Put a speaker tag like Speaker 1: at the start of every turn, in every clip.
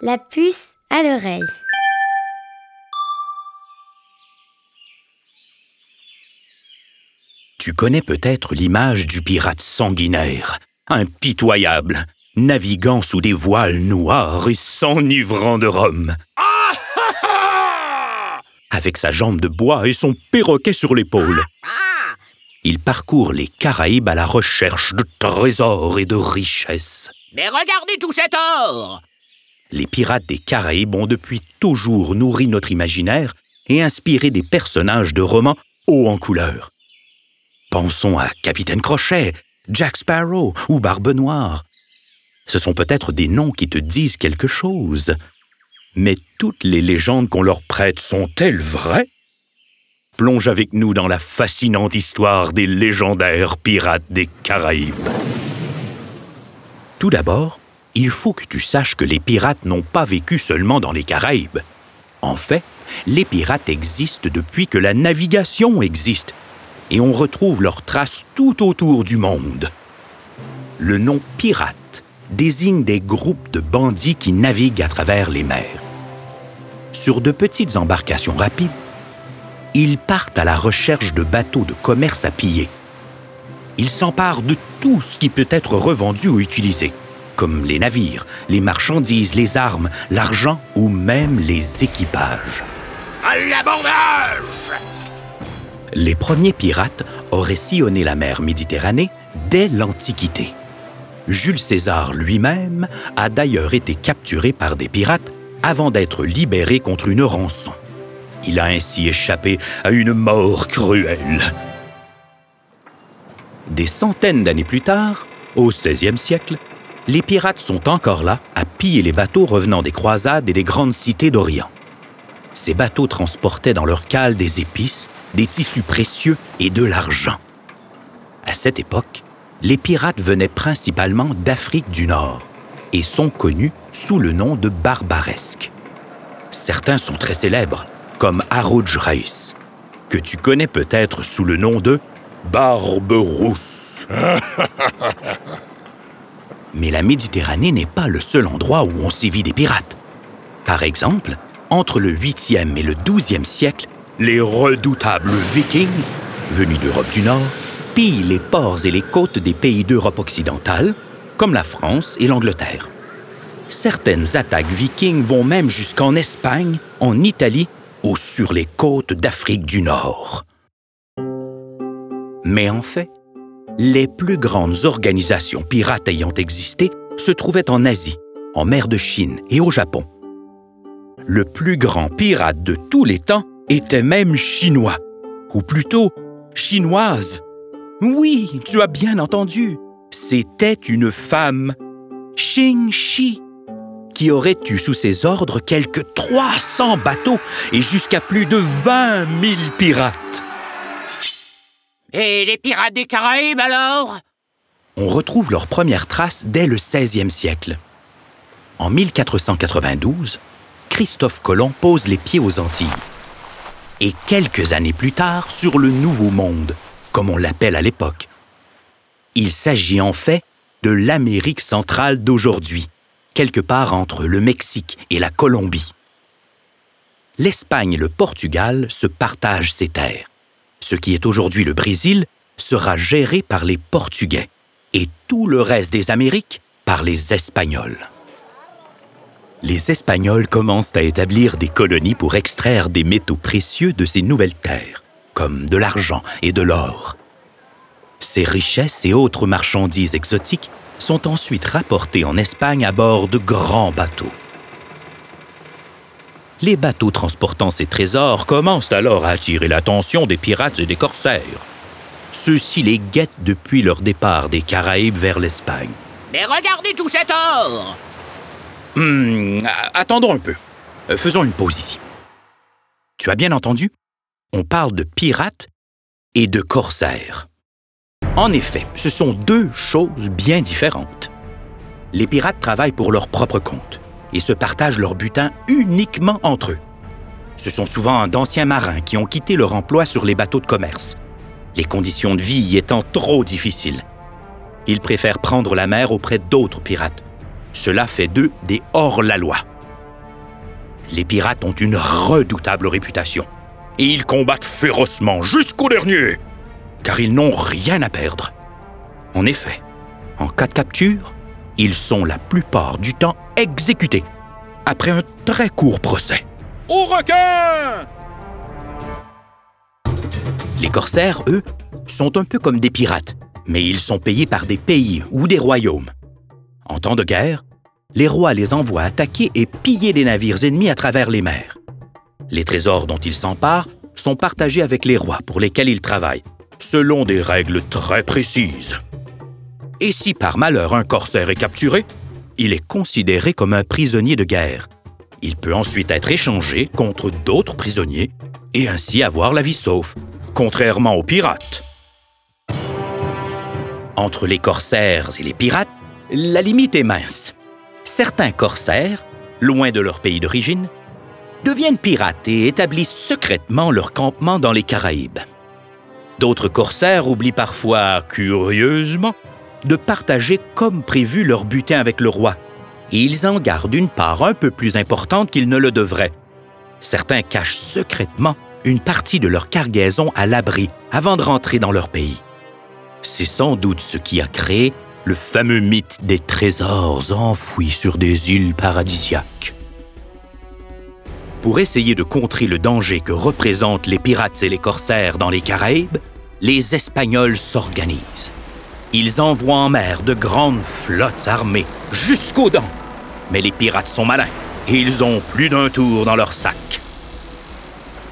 Speaker 1: La puce à l'oreille.
Speaker 2: Tu connais peut-être l'image du pirate sanguinaire, impitoyable, naviguant sous des voiles noirs et s'enivrant de rhum. Avec sa jambe de bois et son perroquet sur l'épaule. Il parcourt les Caraïbes à la recherche de trésors et de richesses.
Speaker 3: Mais regardez tout cet or
Speaker 2: Les pirates des Caraïbes ont depuis toujours nourri notre imaginaire et inspiré des personnages de romans hauts en couleur. Pensons à Capitaine Crochet, Jack Sparrow ou Barbe Noire. Ce sont peut-être des noms qui te disent quelque chose. Mais toutes les légendes qu'on leur prête sont-elles vraies? Plonge avec nous dans la fascinante histoire des légendaires pirates des Caraïbes. Tout d'abord, il faut que tu saches que les pirates n'ont pas vécu seulement dans les Caraïbes. En fait, les pirates existent depuis que la navigation existe, et on retrouve leurs traces tout autour du monde. Le nom pirate désigne des groupes de bandits qui naviguent à travers les mers. Sur de petites embarcations rapides, ils partent à la recherche de bateaux de commerce à piller. Ils s'emparent de tout ce qui peut être revendu ou utilisé, comme les navires, les marchandises, les armes, l'argent ou même les équipages.
Speaker 3: À l'abordage
Speaker 2: Les premiers pirates auraient sillonné la mer Méditerranée dès l'Antiquité. Jules César lui-même a d'ailleurs été capturé par des pirates avant d'être libéré contre une rançon. Il a ainsi échappé à une mort cruelle. Des centaines d'années plus tard, au 16e siècle, les pirates sont encore là à piller les bateaux revenant des croisades et des grandes cités d'Orient. Ces bateaux transportaient dans leur cale des épices, des tissus précieux et de l'argent. À cette époque, les pirates venaient principalement d'Afrique du Nord et sont connus sous le nom de barbaresques. Certains sont très célèbres, comme Harouj Reis, que tu connais peut-être sous le nom de Barbe Rousse. Mais la Méditerranée n'est pas le seul endroit où on sévit des pirates. Par exemple, entre le 8e et le 12e siècle, les redoutables vikings, venus d'Europe du Nord, pillent les ports et les côtes des pays d'Europe occidentale, comme la France et l'Angleterre. Certaines attaques vikings vont même jusqu'en Espagne, en Italie ou sur les côtes d'Afrique du Nord. Mais en fait, les plus grandes organisations pirates ayant existé se trouvaient en Asie, en mer de Chine et au Japon. Le plus grand pirate de tous les temps était même chinois, ou plutôt chinoise. Oui, tu as bien entendu, c'était une femme, Xing Shi, qui aurait eu sous ses ordres quelques 300 bateaux et jusqu'à plus de 20 000 pirates.
Speaker 3: Et les pirates des Caraïbes alors?
Speaker 2: On retrouve leurs premières traces dès le 16e siècle. En 1492, Christophe Colomb pose les pieds aux Antilles. Et quelques années plus tard, sur le Nouveau Monde, comme on l'appelle à l'époque. Il s'agit en fait de l'Amérique centrale d'aujourd'hui, quelque part entre le Mexique et la Colombie. L'Espagne et le Portugal se partagent ces terres. Ce qui est aujourd'hui le Brésil sera géré par les Portugais et tout le reste des Amériques par les Espagnols. Les Espagnols commencent à établir des colonies pour extraire des métaux précieux de ces nouvelles terres, comme de l'argent et de l'or. Ces richesses et autres marchandises exotiques sont ensuite rapportées en Espagne à bord de grands bateaux. Les bateaux transportant ces trésors commencent alors à attirer l'attention des pirates et des corsaires. Ceux-ci les guettent depuis leur départ des Caraïbes vers l'Espagne.
Speaker 3: Mais regardez tout cet or
Speaker 2: Hum, attendons un peu. Euh, faisons une pause ici. Tu as bien entendu? On parle de pirates et de corsaires. En effet, ce sont deux choses bien différentes. Les pirates travaillent pour leur propre compte et se partagent leur butin uniquement entre eux. Ce sont souvent d'anciens marins qui ont quitté leur emploi sur les bateaux de commerce, les conditions de vie y étant trop difficiles. Ils préfèrent prendre la mer auprès d'autres pirates. Cela fait d'eux des hors-la-loi, Les pirates ont une redoutable réputation. Et ils combattent férocement jusqu'au dernier, car ils n'ont rien à perdre. En effet, en cas de capture, ils sont la plupart du temps exécutés, après un très court procès. Au requin Les corsaires, eux, sont un peu comme des pirates, mais ils sont payés par des pays ou des royaumes. En temps de guerre, les rois les envoient attaquer et piller les navires ennemis à travers les mers. Les trésors dont ils s'emparent sont partagés avec les rois pour lesquels ils travaillent, selon des règles très précises. Et si par malheur un corsaire est capturé, il est considéré comme un prisonnier de guerre. Il peut ensuite être échangé contre d'autres prisonniers et ainsi avoir la vie sauve, contrairement aux pirates. Entre les corsaires et les pirates, la limite est mince. Certains corsaires, loin de leur pays d'origine, deviennent pirates et établissent secrètement leur campement dans les Caraïbes. D'autres corsaires oublient parfois, curieusement, de partager comme prévu leur butin avec le roi, et ils en gardent une part un peu plus importante qu'ils ne le devraient. Certains cachent secrètement une partie de leur cargaison à l'abri avant de rentrer dans leur pays. C'est sans doute ce qui a créé le fameux mythe des trésors enfouis sur des îles paradisiaques. Pour essayer de contrer le danger que représentent les pirates et les corsaires dans les Caraïbes, les Espagnols s'organisent. Ils envoient en mer de grandes flottes armées jusqu'aux dents. Mais les pirates sont malins et ils ont plus d'un tour dans leur sac.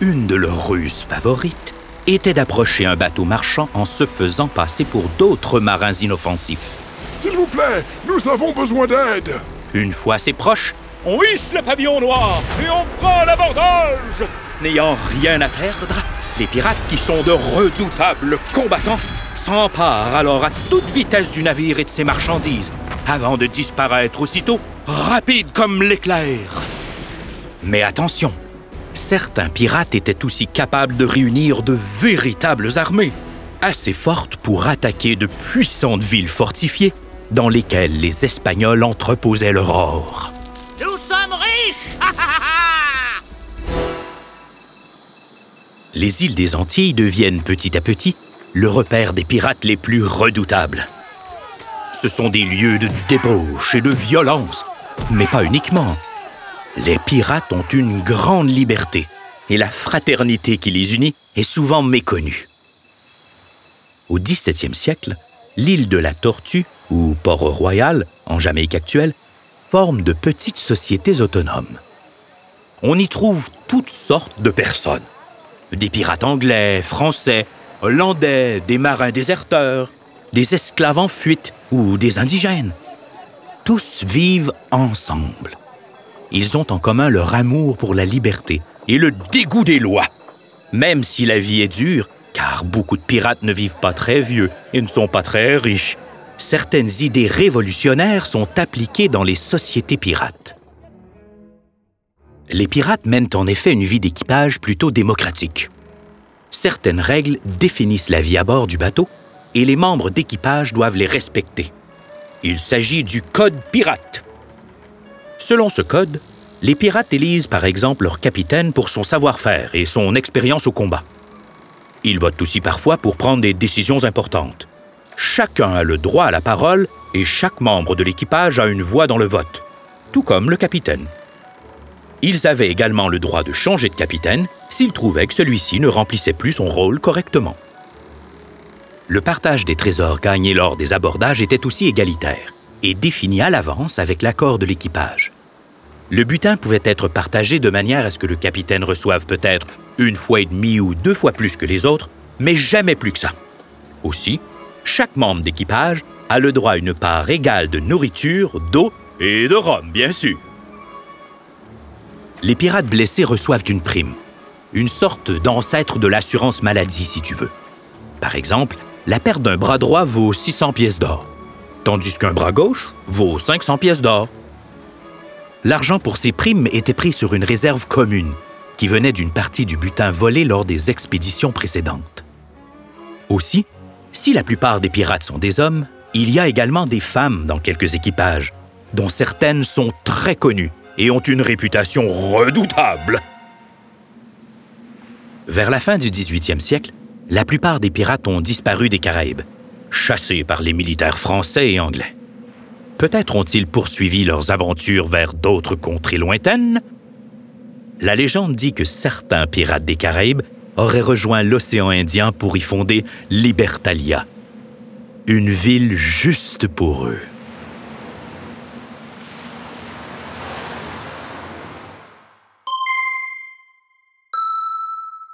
Speaker 2: Une de leurs ruses favorites était d'approcher un bateau marchand en se faisant passer pour d'autres marins inoffensifs.
Speaker 4: S'il vous plaît, nous avons besoin d'aide.
Speaker 2: Une fois assez proche, on hisse le pavillon noir et on prend l'abordage. N'ayant rien à perdre, les pirates, qui sont de redoutables combattants, s'emparent alors à toute vitesse du navire et de ses marchandises, avant de disparaître aussitôt, rapides comme l'éclair. Mais attention, certains pirates étaient aussi capables de réunir de véritables armées, assez fortes pour attaquer de puissantes villes fortifiées dans lesquelles les Espagnols entreposaient leur or.
Speaker 3: Nous sommes riches
Speaker 2: Les îles des Antilles deviennent petit à petit le repère des pirates les plus redoutables. Ce sont des lieux de débauche et de violence, mais pas uniquement. Les pirates ont une grande liberté et la fraternité qui les unit est souvent méconnue. Au XVIIe siècle, l'île de la Tortue, ou Port-Royal, en Jamaïque actuelle, forme de petites sociétés autonomes. On y trouve toutes sortes de personnes. Des pirates anglais, français, hollandais, des marins déserteurs, des esclaves en fuite ou des indigènes. Tous vivent ensemble. Ils ont en commun leur amour pour la liberté et le dégoût des lois. Même si la vie est dure, car beaucoup de pirates ne vivent pas très vieux et ne sont pas très riches, certaines idées révolutionnaires sont appliquées dans les sociétés pirates. Les pirates mènent en effet une vie d'équipage plutôt démocratique. Certaines règles définissent la vie à bord du bateau et les membres d'équipage doivent les respecter. Il s'agit du Code pirate. Selon ce code, les pirates élisent par exemple leur capitaine pour son savoir-faire et son expérience au combat. Ils votent aussi parfois pour prendre des décisions importantes. Chacun a le droit à la parole et chaque membre de l'équipage a une voix dans le vote, tout comme le capitaine. Ils avaient également le droit de changer de capitaine s'ils trouvaient que celui-ci ne remplissait plus son rôle correctement. Le partage des trésors gagnés lors des abordages était aussi égalitaire et défini à l'avance avec l'accord de l'équipage. Le butin pouvait être partagé de manière à ce que le capitaine reçoive peut-être une fois et demie ou deux fois plus que les autres, mais jamais plus que ça. Aussi, chaque membre d'équipage a le droit à une part égale de nourriture, d'eau et de rhum, bien sûr. Les pirates blessés reçoivent une prime, une sorte d'ancêtre de l'assurance maladie, si tu veux. Par exemple, la perte d'un bras droit vaut 600 pièces d'or, tandis qu'un bras gauche vaut 500 pièces d'or. L'argent pour ces primes était pris sur une réserve commune, qui venait d'une partie du butin volé lors des expéditions précédentes. Aussi, si la plupart des pirates sont des hommes, il y a également des femmes dans quelques équipages, dont certaines sont très connues et ont une réputation redoutable. Vers la fin du 18e siècle, la plupart des pirates ont disparu des Caraïbes, chassés par les militaires français et anglais. Peut-être ont-ils poursuivi leurs aventures vers d'autres contrées lointaines? La légende dit que certains pirates des Caraïbes auraient rejoint l'océan Indien pour y fonder Libertalia, une ville juste pour eux.